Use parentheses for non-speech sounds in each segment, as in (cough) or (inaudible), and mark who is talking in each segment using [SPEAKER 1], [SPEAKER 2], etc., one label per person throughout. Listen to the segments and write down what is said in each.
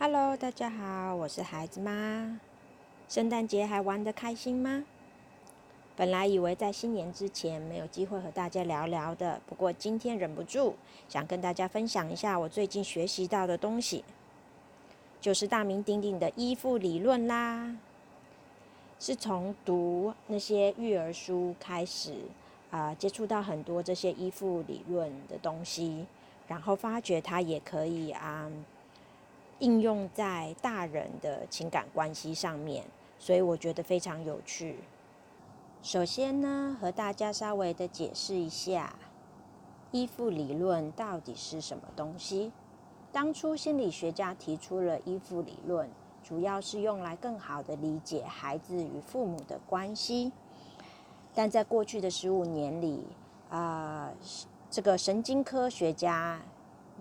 [SPEAKER 1] Hello，大家好，我是孩子妈。圣诞节还玩得开心吗？本来以为在新年之前没有机会和大家聊聊的，不过今天忍不住想跟大家分享一下我最近学习到的东西，就是大名鼎鼎的依附理论啦。是从读那些育儿书开始啊，接触到很多这些依附理论的东西，然后发觉它也可以啊。应用在大人的情感关系上面，所以我觉得非常有趣。首先呢，和大家稍微的解释一下依附理论到底是什么东西。当初心理学家提出了依附理论，主要是用来更好的理解孩子与父母的关系。但在过去的十五年里，啊，这个神经科学家。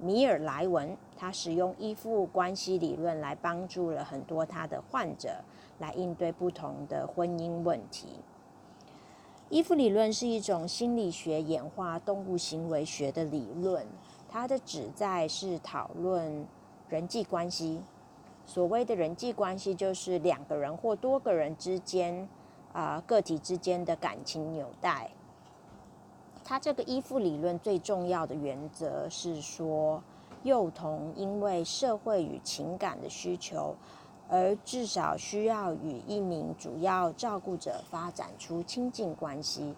[SPEAKER 1] 米尔莱文，他使用依附关系理论来帮助了很多他的患者来应对不同的婚姻问题。依附理论是一种心理学演化动物行为学的理论，它的旨在是讨论人际关系。所谓的人际关系，就是两个人或多个人之间啊个体之间的感情纽带。他这个依附理论最重要的原则是说，幼童因为社会与情感的需求，而至少需要与一名主要照顾者发展出亲近关系，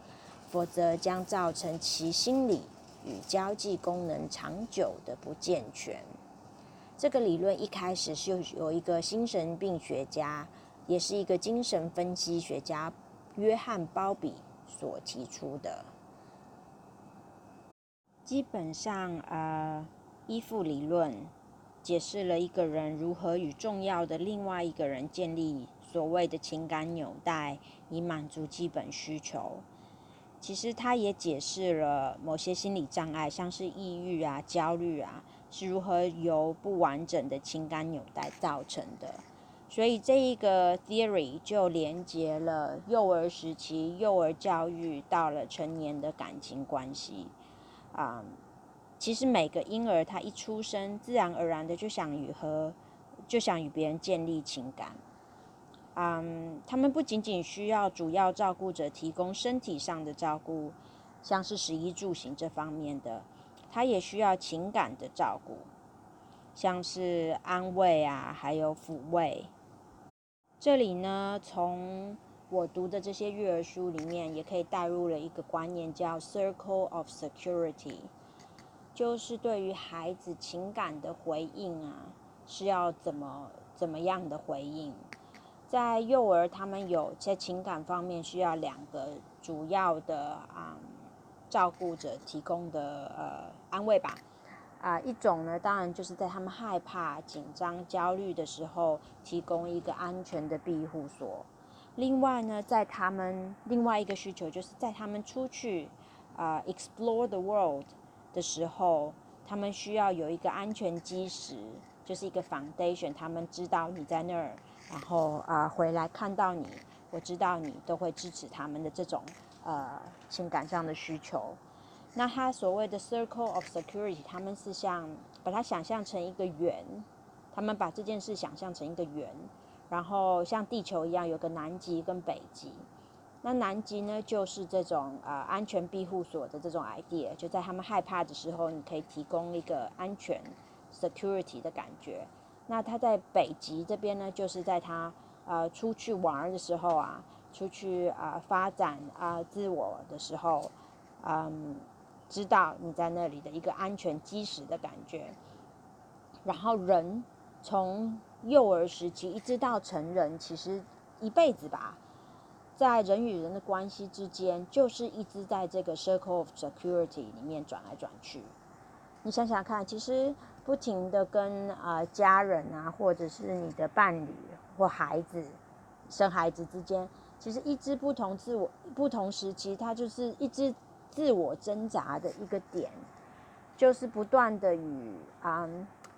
[SPEAKER 1] 否则将造成其心理与交际功能长久的不健全。这个理论一开始是有一个精神病学家，也是一个精神分析学家约翰鲍比所提出的。基本上，呃，依附理论解释了一个人如何与重要的另外一个人建立所谓的情感纽带，以满足基本需求。其实，它也解释了某些心理障碍，像是抑郁啊、焦虑啊，是如何由不完整的情感纽带造成的。所以，这一个 theory 就连接了幼儿时期、幼儿教育到了成年的感情关系。啊，其实每个婴儿他一出生，自然而然的就想与和就想与别人建立情感。嗯，他们不仅仅需要主要照顾者提供身体上的照顾，像是食衣住行这方面的，他也需要情感的照顾，像是安慰啊，还有抚慰。这里呢，从我读的这些育儿书里面，也可以带入了一个观念，叫 “circle of security”，就是对于孩子情感的回应啊，是要怎么怎么样的回应。在幼儿，他们有在情感方面需要两个主要的啊照顾者提供的呃安慰吧。啊，一种呢，当然就是在他们害怕、紧张、焦虑的时候，提供一个安全的庇护所。另外呢，在他们另外一个需求，就是在他们出去啊 explore the world 的时候，他们需要有一个安全基石，就是一个 foundation。他们知道你在那儿，然后啊回来看到你，我知道你都会支持他们的这种呃情感上的需求。那他所谓的 circle of security，他们是像把它想象成一个圆，他们把这件事想象成一个圆。然后像地球一样有个南极跟北极，那南极呢就是这种呃安全庇护所的这种 idea，就在他们害怕的时候，你可以提供一个安全 security 的感觉。那他在北极这边呢，就是在他呃出去玩的时候啊，出去啊发展啊自我的时候，嗯，知道你在那里的一个安全基石的感觉。然后人从幼儿时期一直到成人，其实一辈子吧，在人与人的关系之间，就是一直在这个 circle of security 里面转来转去。你想想看，其实不停的跟啊家人啊，或者是你的伴侣或孩子生孩子之间，其实一直不同自我不同时期，它就是一直自我挣扎的一个点，就是不断的与啊。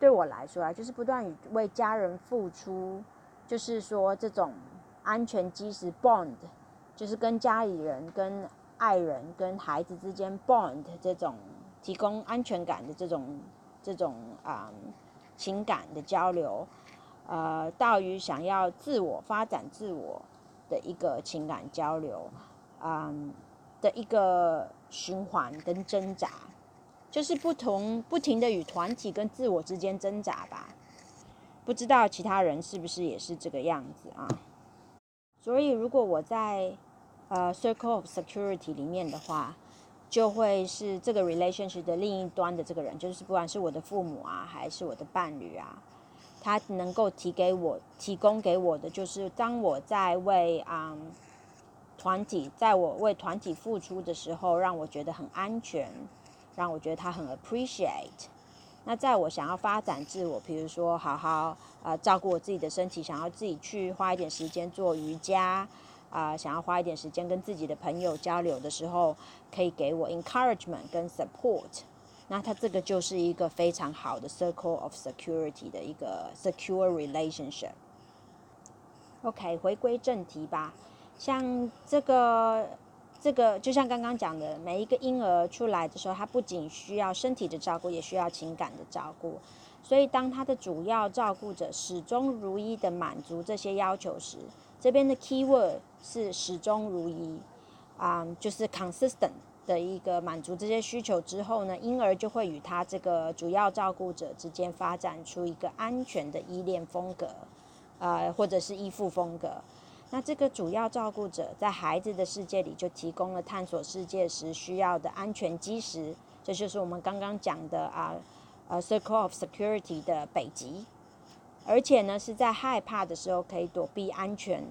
[SPEAKER 1] 对我来说啊，就是不断为家人付出，就是说这种安全基石 bond，就是跟家里人、跟爱人、跟孩子之间 bond 这种提供安全感的这种这种啊情感的交流，呃，到于想要自我发展自我的一个情感交流，嗯的一个循环跟挣扎，就是不同不停的与团体跟自我之间挣扎吧。不知道其他人是不是也是这个样子啊？所以如果我在呃 circle of security 里面的话，就会是这个 relationship 的另一端的这个人，就是不管是我的父母啊，还是我的伴侣啊。他能够提给我、提供给我的，就是当我在为啊团体，在我为团体付出的时候，让我觉得很安全，让我觉得他很 appreciate。那在我想要发展自我，比如说好好啊照顾我自己的身体，想要自己去花一点时间做瑜伽啊，想要花一点时间跟自己的朋友交流的时候，可以给我 encouragement 跟 support。那它这个就是一个非常好的 circle of security 的一个 secure relationship。OK，回归正题吧。像这个，这个就像刚刚讲的，每一个婴儿出来的时候，他不仅需要身体的照顾，也需要情感的照顾。所以，当他的主要照顾者始终如一的满足这些要求时，这边的 key word 是始终如一，啊，就是 consistent。的一个满足这些需求之后呢，婴儿就会与他这个主要照顾者之间发展出一个安全的依恋风格，呃，或者是依附风格。那这个主要照顾者在孩子的世界里就提供了探索世界时需要的安全基石，这就是我们刚刚讲的啊，呃，circle of security 的北极，而且呢是在害怕的时候可以躲避安全，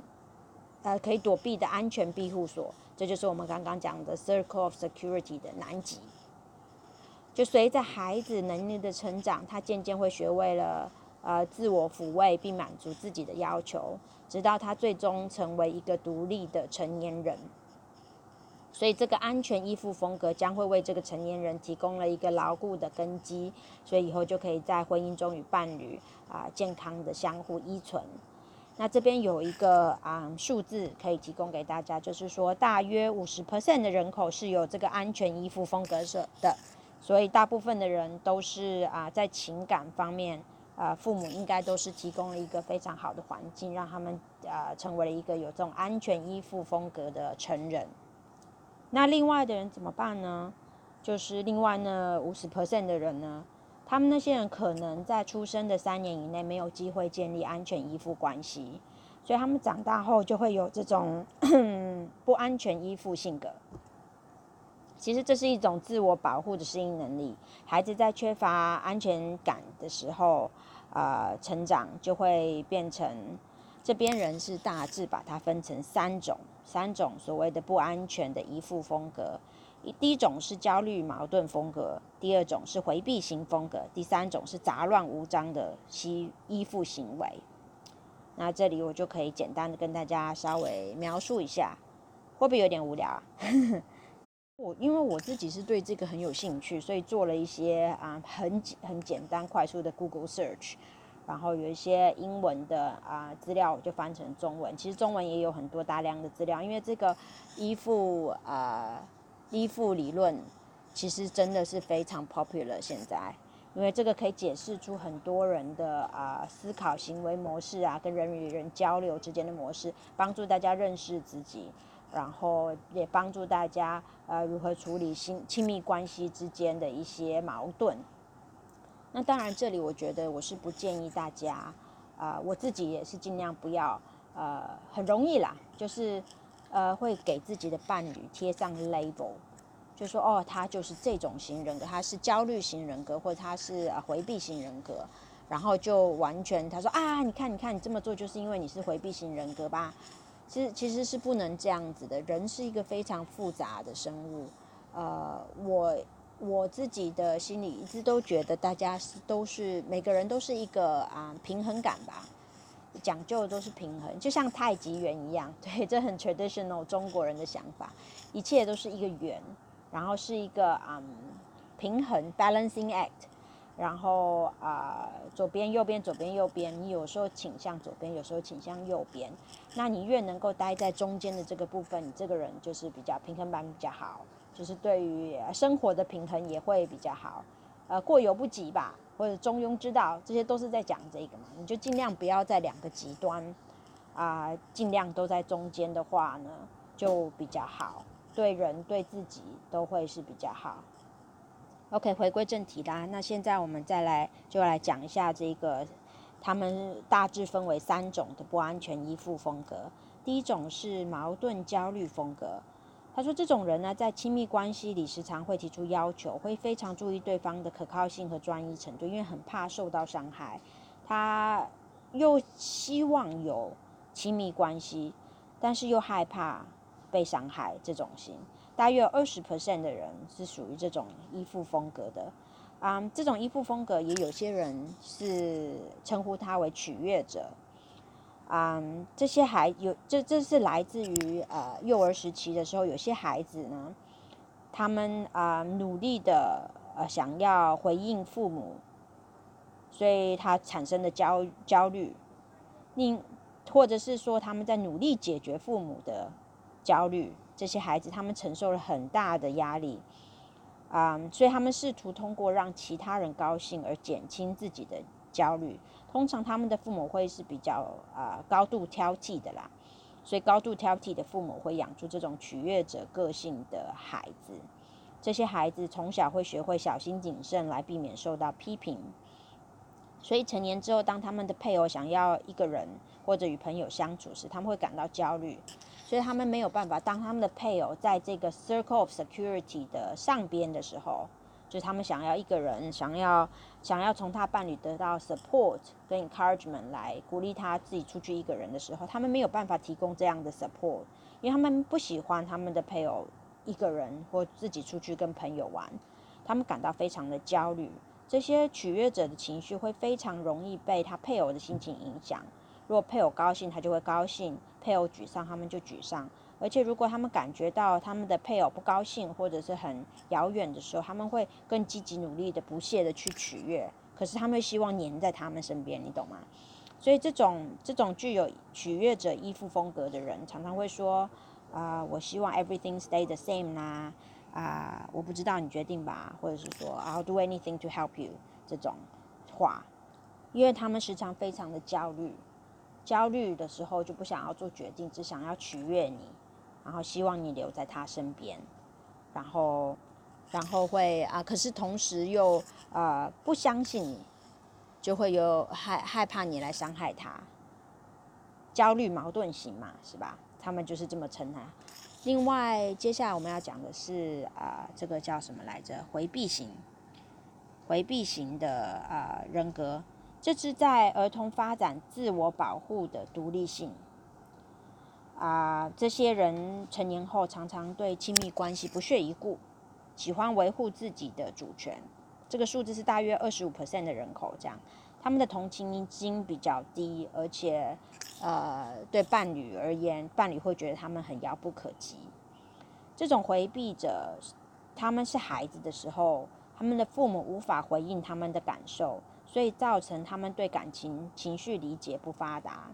[SPEAKER 1] 呃，可以躲避的安全庇护所。这就是我们刚刚讲的 circle of security 的南极。就随着孩子能力的成长，他渐渐会学会了呃自我抚慰并满足自己的要求，直到他最终成为一个独立的成年人。所以这个安全依附风格将会为这个成年人提供了一个牢固的根基，所以以后就可以在婚姻中与伴侣啊健康的相互依存。那这边有一个啊数字可以提供给大家，就是说大约五十 percent 的人口是有这个安全依附风格的，所以大部分的人都是啊在情感方面啊父母应该都是提供了一个非常好的环境，让他们啊成为了一个有这种安全依附风格的成人。那另外的人怎么办呢？就是另外呢五十 percent 的人呢？他们那些人可能在出生的三年以内没有机会建立安全依附关系，所以他们长大后就会有这种 (clears throat) 不安全依附性格。其实这是一种自我保护的适应能力。孩子在缺乏安全感的时候，呃，成长就会变成这边人是大致把它分成三种，三种所谓的不安全的依附风格。一第一种是焦虑矛盾风格，第二种是回避型风格，第三种是杂乱无章的依依附行为。那这里我就可以简单的跟大家稍微描述一下，会不会有点无聊啊？(laughs) 我因为我自己是对这个很有兴趣，所以做了一些啊很很简单快速的 Google search，然后有一些英文的啊资料我就翻成中文。其实中文也有很多大量的资料，因为这个依附啊。依附理论其实真的是非常 popular 现在，因为这个可以解释出很多人的啊思考行为模式啊，跟人与人交流之间的模式，帮助大家认识自己，然后也帮助大家呃如何处理亲亲密关系之间的一些矛盾。那当然，这里我觉得我是不建议大家啊，我自己也是尽量不要呃很容易啦，就是。呃，会给自己的伴侣贴上 label，就说哦，他就是这种型人格，他是焦虑型人格，或者他是回避型人格，然后就完全他说啊，你看，你看，你这么做就是因为你是回避型人格吧？其实其实是不能这样子的，人是一个非常复杂的生物。呃，我我自己的心里一直都觉得，大家是都是每个人都是一个啊平衡感吧。讲究的都是平衡，就像太极圆一样，(laughs) 对，这很 traditional 中国人的想法，一切都是一个圆，然后是一个嗯平衡 balancing act，然后啊左边右边左边右边，你有时候倾向左边，有时候倾向右边，那你越能够待在中间的这个部分，你这个人就是比较平衡感比较好，就是对于生活的平衡也会比较好，呃过犹不及吧。或者中庸之道，这些都是在讲这个嘛。你就尽量不要在两个极端啊，尽量都在中间的话呢，就比较好，对人对自己都会是比较好。OK，回归正题啦。那现在我们再来就来讲一下这个，他们大致分为三种的不安全依附风格。第一种是矛盾焦虑风格。他说，这种人呢，在亲密关系里时常会提出要求，会非常注意对方的可靠性和专一程度，因为很怕受到伤害。他又希望有亲密关系，但是又害怕被伤害。这种型。大约二十 percent 的人是属于这种依附风格的，啊，这种依附风格也有些人是称呼他为取悦者，啊，这些孩有这这是来自于呃幼儿时期的时候，有些孩子呢，他们啊努力的呃想要回应父母，所以他产生的焦焦虑，另或者是说他们在努力解决父母的焦虑。这些孩子他们承受了很大的压力，啊，所以他们试图通过让其他人高兴而减轻自己的焦虑。通常他们的父母会是比较啊高度挑剔的啦，所以高度挑剔的父母会养出这种取悦者个性的孩子。这些孩子从小会学会小心谨慎来避免受到批评，所以成年之后，当他们的配偶想要一个人或者与朋友相处时，他们会感到焦虑。所以他们没有办法，当他们的配偶在这个 circle of security 的上边的时候，就是他们想要一个人，想要想要从他伴侣得到 support 跟 encouragement 来鼓励他自己出去一个人的时候，他们没有办法提供这样的 support，因为他们不喜欢他们的配偶一个人或自己出去跟朋友玩，他们感到非常的焦虑。这些取悦者的情绪会非常容易被他配偶的心情影响。如果配偶高兴，他就会高兴；配偶沮丧，他们就沮丧。而且，如果他们感觉到他们的配偶不高兴或者是很遥远的时候，他们会更积极努力的、不懈的去取悦。可是，他们希望黏在他们身边，你懂吗？所以，这种这种具有取悦者依附风格的人，常常会说：“啊，我希望 everything stay the same 啦，啊，我不知道你决定吧，或者是说 I'll do anything to help you 这种话，因为他们时常非常的焦虑。”焦虑的时候就不想要做决定，只想要取悦你，然后希望你留在他身边，然后，然后会啊，可是同时又呃不相信你，就会有害害怕你来伤害他，焦虑矛盾型嘛，是吧？他们就是这么称他。另外，接下来我们要讲的是啊，这个叫什么来着？回避型，回避型的啊人格。这是在儿童发展自我保护的独立性啊，这些人成年后常常对亲密关系不屑一顾，喜欢维护自己的主权。这个数字是大约二十五 percent 的人口，这样他们的同情心比较低，而且呃，对伴侣而言，伴侣会觉得他们很遥不可及。这种回避者，他们是孩子的时候，他们的父母无法回应他们的感受。所以造成他们对感情情绪理解不发达，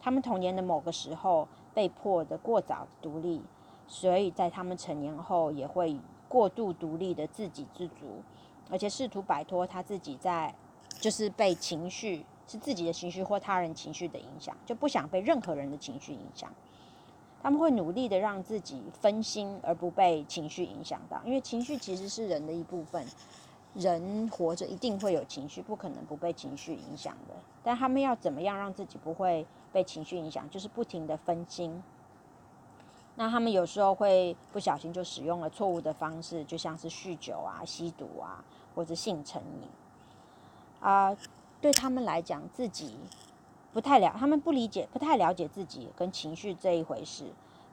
[SPEAKER 1] 他们童年的某个时候被迫的过早独立，所以在他们成年后也会过度独立的自给自足，而且试图摆脱他自己在就是被情绪是自己的情绪或他人情绪的影响，就不想被任何人的情绪影响。他们会努力的让自己分心而不被情绪影响到，因为情绪其实是人的一部分。人活着一定会有情绪，不可能不被情绪影响的。但他们要怎么样让自己不会被情绪影响？就是不停的分心。那他们有时候会不小心就使用了错误的方式，就像是酗酒啊、吸毒啊，或者性成瘾。啊，对他们来讲，自己不太了，他们不理解、不太了解自己跟情绪这一回事。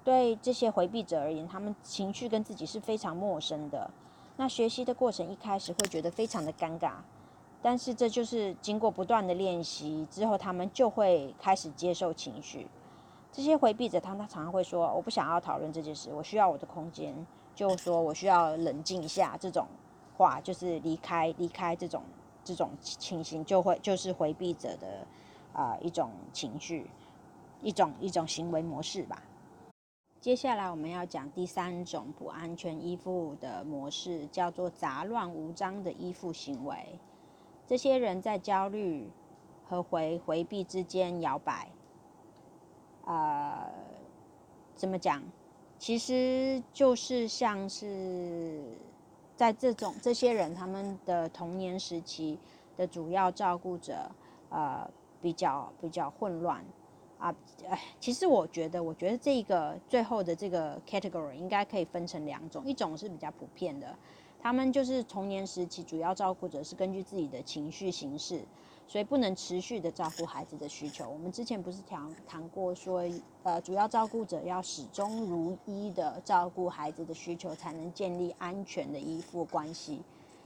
[SPEAKER 1] 对这些回避者而言，他们情绪跟自己是非常陌生的。那学习的过程一开始会觉得非常的尴尬，但是这就是经过不断的练习之后，他们就会开始接受情绪。这些回避者，他他常常会说：“我不想要讨论这件事，我需要我的空间。”就说我需要冷静一下，这种话就是离开离开这种这种情形，就会就是回避者的啊一种情绪，一种一种行为模式吧。接下来我们要讲第三种不安全依附的模式，叫做杂乱无章的依附行为。这些人在焦虑和回回避之间摇摆。呃，怎么讲？其实就是像是在这种这些人他们的童年时期的主要照顾者，呃，比较比较混乱啊。哎，其实我觉得，我觉得这个最后的这个 category 应该可以分成两种，一种是比较普遍的，他们就是童年时期主要照顾者是根据自己的情绪形式。所以不能持续的照顾孩子的需求。我们之前不是谈谈过说，呃，主要照顾者要始终如一的照顾孩子的需求，才能建立安全的依附关系。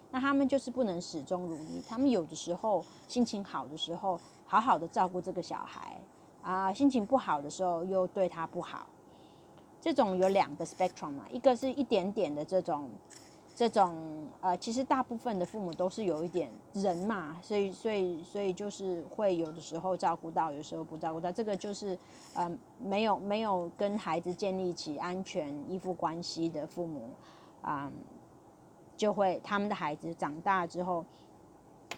[SPEAKER 1] 那他们就是不能始终如一，他们有的时候心情好的时候，好好的照顾这个小孩啊，心情不好的时候又对他不好。这种有两个 spectrum 嘛，一个是一点点的这种。这种呃，其实大部分的父母都是有一点人嘛，所以所以所以就是会有的时候照顾到，有时候不照顾到。这个就是呃，没有没有跟孩子建立起安全依附关系的父母啊，就会他们的孩子长大之后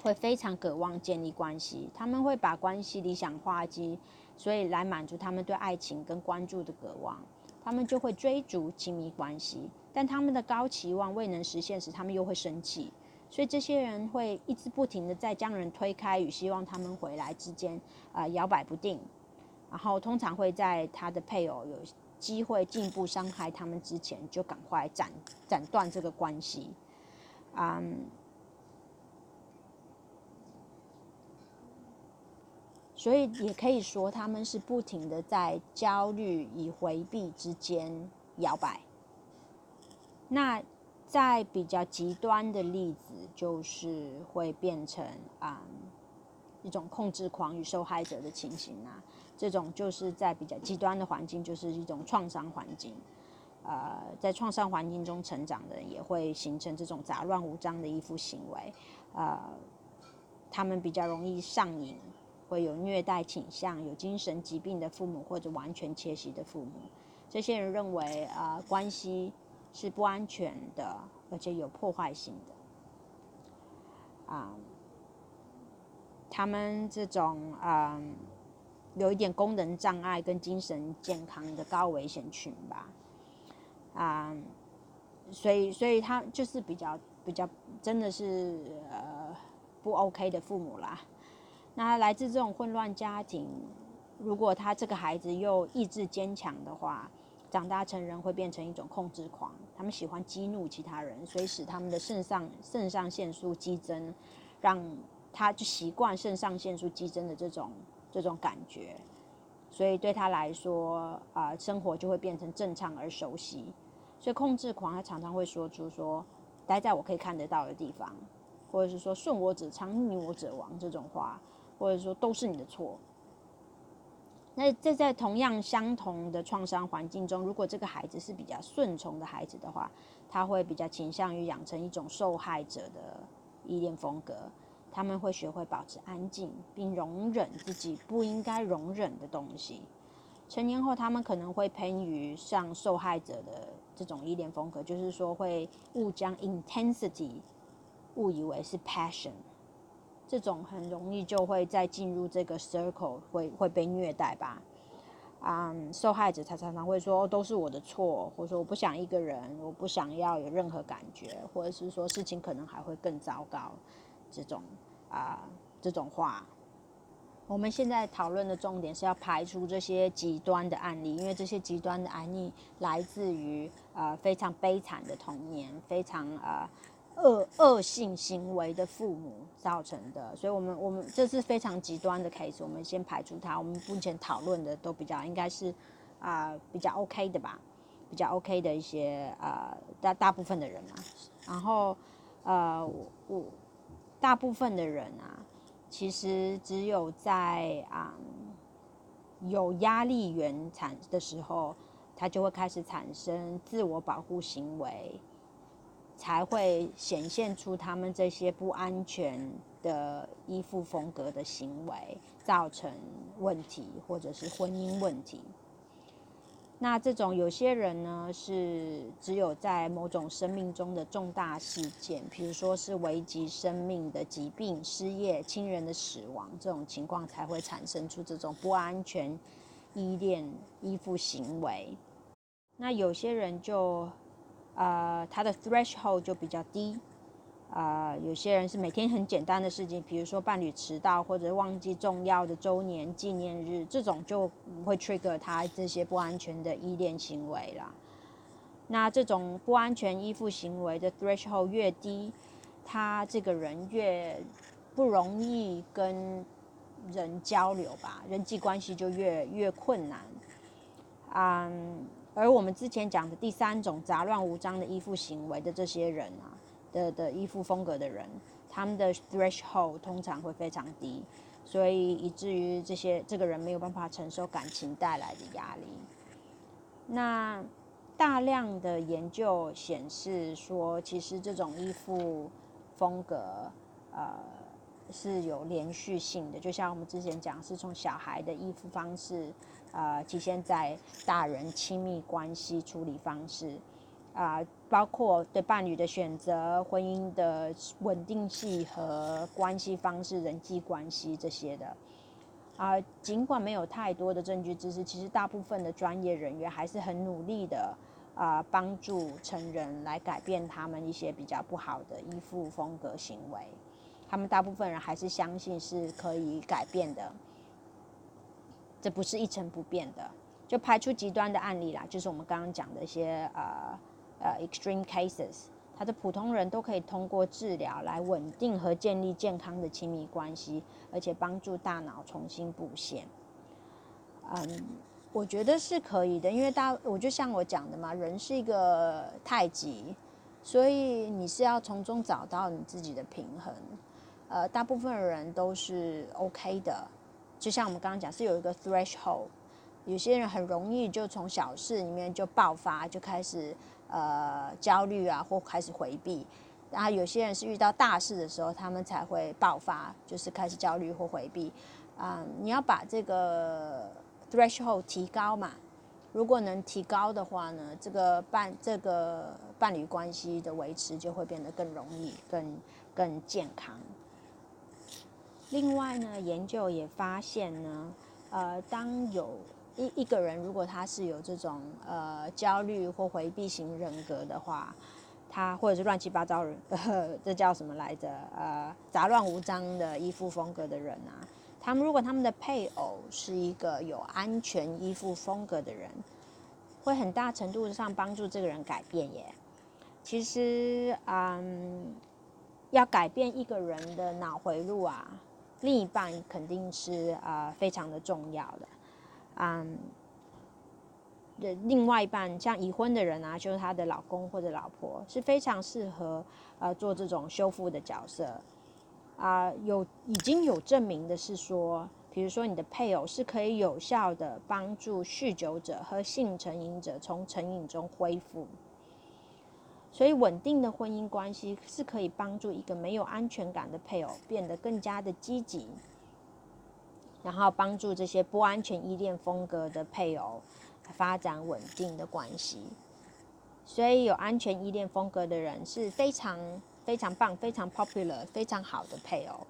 [SPEAKER 1] 会非常渴望建立关系，他们会把关系理想化机，所以来满足他们对爱情跟关注的渴望，他们就会追逐亲密关系。但他们的高期望未能实现时，他们又会生气，所以这些人会一直不停的在将人推开与希望他们回来之间啊摇摆不定，然后通常会在他的配偶有机会进一步伤害他们之前，就赶快斩斩断这个关系，嗯，所以也可以说他们是不停的在焦虑与回避之间摇摆。那在比较极端的例子，就是会变成啊一种控制狂与受害者的情形啊。这种就是在比较极端的环境，就是一种创伤环境。呃，在创伤环境中成长的人，也会形成这种杂乱无章的依附行为。呃，他们比较容易上瘾，会有虐待倾向，有精神疾病的父母或者完全缺席的父母。这些人认为啊，关系。是不安全的，而且有破坏性的。啊，他们这种啊，有一点功能障碍跟精神健康的高危险群吧。啊，所以，所以他就是比较比较，真的是呃不 OK 的父母啦。那来自这种混乱家庭，如果他这个孩子又意志坚强的话。长大成人会变成一种控制狂，他们喜欢激怒其他人，所以使他们的肾上肾上腺素激增，让他就习惯肾上腺素激增的这种这种感觉，所以对他来说啊，生活就会变成正常而熟悉。所以控制狂他常常会说出说，待在我可以看得到的地方，或者是说顺我者昌，逆我者亡这种话，或者说都是你的错。那这在同样相同的创伤环境中，如果这个孩子是比较顺从的孩子的话，他会比较倾向于养成一种受害者的依恋风格。他们会学会保持安静，并容忍自己不应该容忍的东西。成年后，他们可能会偏于像受害者的这种依恋风格，就是说会误将 intensity 误以为是 passion。这种很容易就会再进入这个 circle，会会被虐待吧？啊，受害者他常常会说都是我的错，或者说我不想一个人，我不想要有任何感觉，或者是说事情可能还会更糟糕，这种啊这种话。我们现在讨论的重点是要排除这些极端的案例，因为这些极端的案例来自于呃非常悲惨的童年，非常呃。恶恶性行为的父母造成的，所以我们我们这是非常极端的 case，我们先排除它。我们目前讨论的都比较应该是啊比较 OK 的吧，比较 OK 的一些呃大大部分的人嘛。然后呃我大部分的人啊，其实只有在啊有压力源产的时候，他就会开始产生自我保护行为。才会显现出他们这些不安全的依附风格的行为，造成问题或者是婚姻问题。那这种有些人呢，是只有在某种生命中的重大事件，比如说是危及生命的疾病、失业、亲人的死亡这种情况，才会产生出这种不安全依恋依附行为。那有些人就，呃，他的 threshold 就比较低。啊，有些人是每天很简单的事情，比如说伴侣迟到或者忘记重要的周年纪念日，这种就不会 trigger 他这些不安全的依恋行为啦。那这种不安全依附行为的 threshold 越低，他这个人越不容易跟人交流吧，人际关系就越越困难。嗯，而我们之前讲的第三种杂乱无章的依附行为的这些人啊。的的依附风格的人，他们的 threshold 通常会非常低，所以以至于这些这个人没有办法承受感情带来的压力。那大量的研究显示说，其实这种依附风格，呃，是有连续性的。就像我们之前讲，是从小孩的依附方式，呃，体现在大人亲密关系处理方式。啊，包括对伴侣的选择、婚姻的稳定性和关系方式、人际关系这些的，啊，尽管没有太多的证据支持，其实大部分的专业人员还是很努力的啊，帮助成人来改变他们一些比较不好的依附风格行为。他们大部分人还是相信是可以改变的，这不是一成不变的。就排除极端的案例啦，就是我们刚刚讲的一些呃。呃，extreme cases，他的普通人都可以通过治疗来稳定和建立健康的亲密关系，而且帮助大脑重新布线。嗯，我觉得是可以的，因为大，我就像我讲的嘛，人是一个太极，所以你是要从中找到你自己的平衡。呃，大部分人都是 OK 的，就像我们刚刚讲，是有一个 threshold，有些人很容易就从小事里面就爆发，就开始。呃，焦虑啊，或开始回避，然后有些人是遇到大事的时候，他们才会爆发，就是开始焦虑或回避。啊，你要把这个 threshold 提高嘛？如果能提高的话呢，这个伴这个伴侣关系的维持就会变得更容易、更更健康。另外呢，研究也发现呢，呃，当有一一个人，如果他是有这种呃焦虑或回避型人格的话，他或者是乱七八糟人，(laughs) 这叫什么来着？呃，杂乱无章的依附风格的人啊，他们如果他们的配偶是一个有安全依附风格的人，会很大程度上帮助这个人改变耶。其实，嗯，要改变一个人的脑回路啊，另一半肯定是啊非常的重要的。嗯，的另外一半像已婚的人啊，就是他的老公或者老婆，是非常适合呃做这种修复的角色啊。有已经有证明的是说，比如说你的配偶是可以有效的帮助酗酒者和性成瘾者从成瘾中恢复，所以稳定的婚姻关系是可以帮助一个没有安全感的配偶变得更加的积极。然后帮助这些不安全依恋风格的配偶发展稳定的关系，所以有安全依恋风格的人是非常非常棒、非常 popular、非常好的配偶。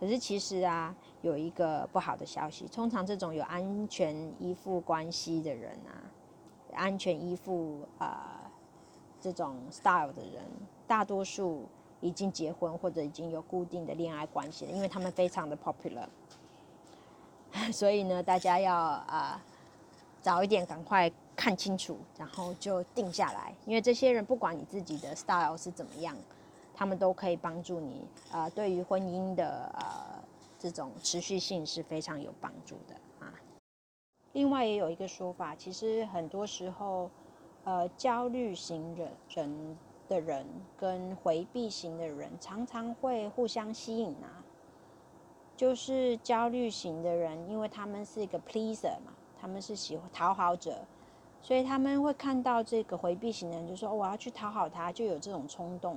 [SPEAKER 1] 可是其实啊，有一个不好的消息，通常这种有安全依附关系的人啊，安全依附啊这种 style 的人，大多数已经结婚或者已经有固定的恋爱关系了，因为他们非常的 popular。(laughs) 所以呢，大家要啊早一点赶快看清楚，然后就定下来。因为这些人不管你自己的 style 是怎么样，他们都可以帮助你啊，对于婚姻的呃这种持续性是非常有帮助的啊。另外也有一个说法，其实很多时候呃焦虑型人人的人跟回避型的人常常会互相吸引啊。就是焦虑型的人，因为他们是一个 pleaser 嘛，他们是喜欢讨好者，所以他们会看到这个回避型的人，就说我要去讨好他，就有这种冲动，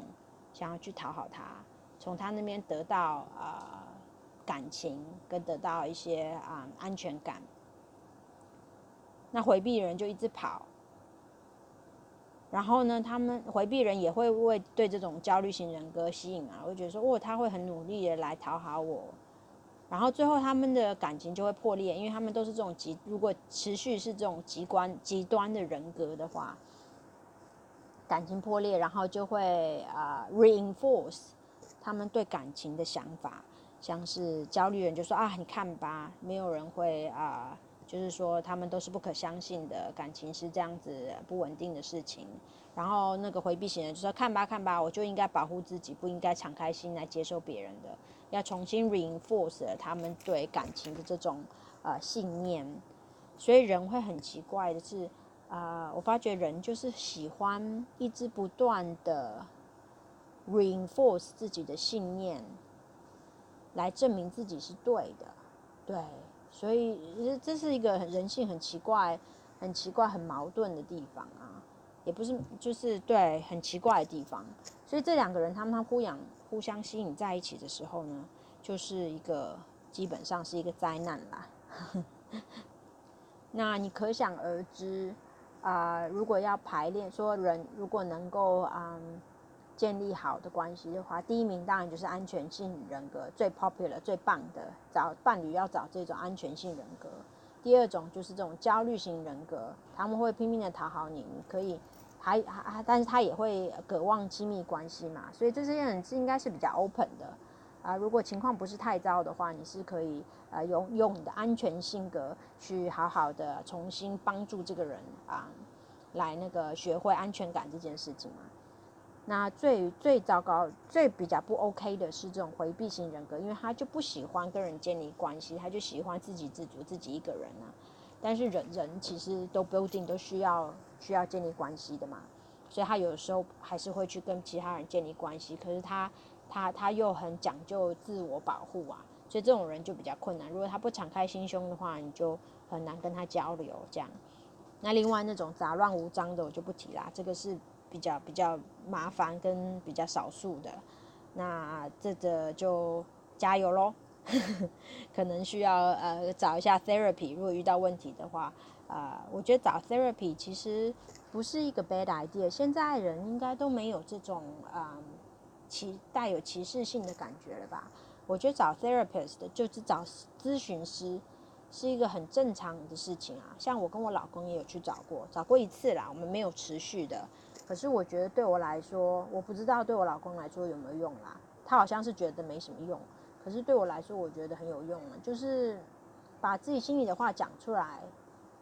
[SPEAKER 1] 想要去讨好他，从他那边得到啊感情，跟得到一些啊安全感。那回避人就一直跑。然后呢，他们回避人也会为对这种焦虑型人格吸引啊，会觉得说，哦，他会很努力的来讨好我。然后最后他们的感情就会破裂，因为他们都是这种极，如果持续是这种极端极端的人格的话，感情破裂，然后就会啊 reinforce 他们对感情的想法，像是焦虑人就说啊，你看吧，没有人会啊，就是说他们都是不可相信的，感情是这样子不稳定的事情。然后那个回避型人就说看吧看吧，我就应该保护自己，不应该敞开心来接受别人的。要重新 reinforce 他们对感情的这种呃信念，所以人会很奇怪的是，啊，我发觉人就是喜欢一直不断的 reinforce 自己的信念，来证明自己是对的，对，所以这是一个很人性很奇怪、很奇怪、很矛盾的地方啊，也不是就是对很奇怪的地方，所以这两个人他们互养。互相吸引在一起的时候呢，就是一个基本上是一个灾难啦。(laughs) 那你可想而知啊，如果要排练，说人如果能够嗯建立好的关系的话，第一名当然就是安全性人格最 popular 最棒的，找伴侣要找这种安全性人格。第二种就是这种焦虑型人格，他们会拼命的讨好你，你可以。还还，但是他也会渴望亲密关系嘛，所以这些人是应该是比较 open 的啊。如果情况不是太糟的话，你是可以呃用用你的安全性格去好好的重新帮助这个人啊，来那个学会安全感这件事情嘛。那最最糟糕、最比较不 OK 的是这种回避型人格，因为他就不喜欢跟人建立关系，他就喜欢自给自足，自己一个人啊。但是人人其实都 building 都需要。需要建立关系的嘛，所以他有时候还是会去跟其他人建立关系，可是他他他又很讲究自我保护啊，所以这种人就比较困难。如果他不敞开心胸的话，你就很难跟他交流这样。那另外那种杂乱无章的我就不提啦，这个是比较比较麻烦跟比较少数的。那这个就加油喽，(laughs) 可能需要呃找一下 therapy，如果遇到问题的话。呃，我觉得找 therapy 其实不是一个 bad idea。现在人应该都没有这种嗯歧带有歧视性的感觉了吧？我觉得找 therapist 就是找咨询师是一个很正常的事情啊。像我跟我老公也有去找过，找过一次啦，我们没有持续的。可是我觉得对我来说，我不知道对我老公来说有没有用啦。他好像是觉得没什么用，可是对我来说，我觉得很有用啊。就是把自己心里的话讲出来。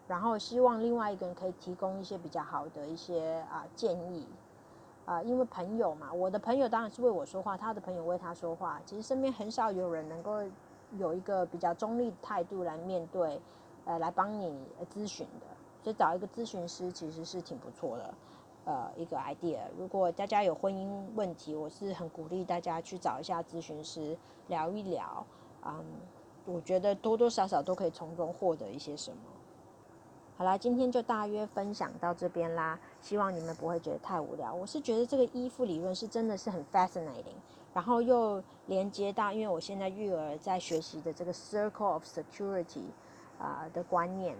[SPEAKER 1] 然后希望另外一个人可以提供一些比较好的一些啊建议，啊，因为朋友嘛，我的朋友当然是为我说话，他的朋友为他说话。其实身边很少有人能够有一个比较中立的态度来面对，呃，来帮你咨询的。所以找一个咨询师其实是挺不错的，呃，一个 idea。如果大家有婚姻问题，我是很鼓励大家去找一下咨询师聊一聊，嗯，我觉得多多少少都可以从中获得一些什么。好啦，今天就大约分享到这边啦。希望你们不会觉得太无聊。我是觉得这个依附理论是真的是很 fascinating，然后又连接到，因为我现在育儿在学习的这个 circle of security 啊的观念，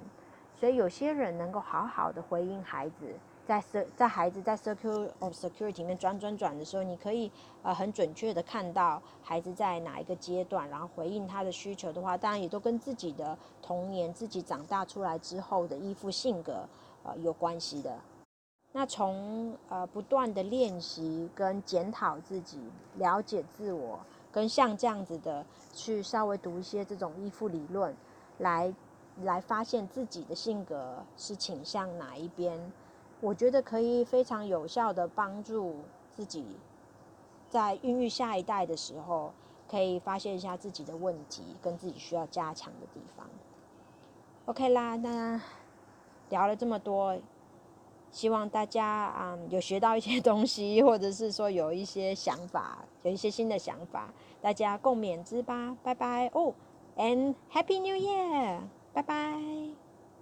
[SPEAKER 1] 所以有些人能够好好的回应孩子。在在孩子在 circle of security 里面转转转的时候，你可以呃很准确的看到孩子在哪一个阶段，然后回应他的需求的话，当然也都跟自己的童年、自己长大出来之后的依附性格呃有关系的。那从呃不断的练习跟检讨自己、了解自我，跟像这样子的去稍微读一些这种依附理论，来来发现自己的性格是倾向哪一边。我觉得可以非常有效的帮助自己，在孕育下一代的时候，可以发现一下自己的问题跟自己需要加强的地方。OK 啦，那聊了这么多，希望大家啊有学到一些东西，或者是说有一些想法，有一些新的想法，大家共勉之吧。拜拜哦，and Happy New Year！拜拜。